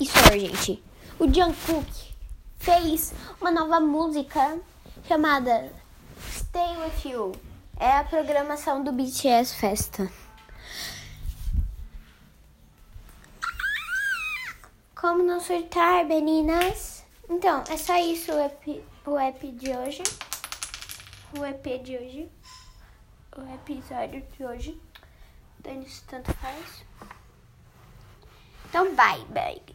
E só, gente, o Jungkook fez uma nova música chamada Stay With You. É a programação do BTS Festa. Como não surtar, meninas? Então, é só isso o EP, o EP de hoje. O EP de hoje. O episódio de hoje. Dane-se tanto faz. Então, bye, bye.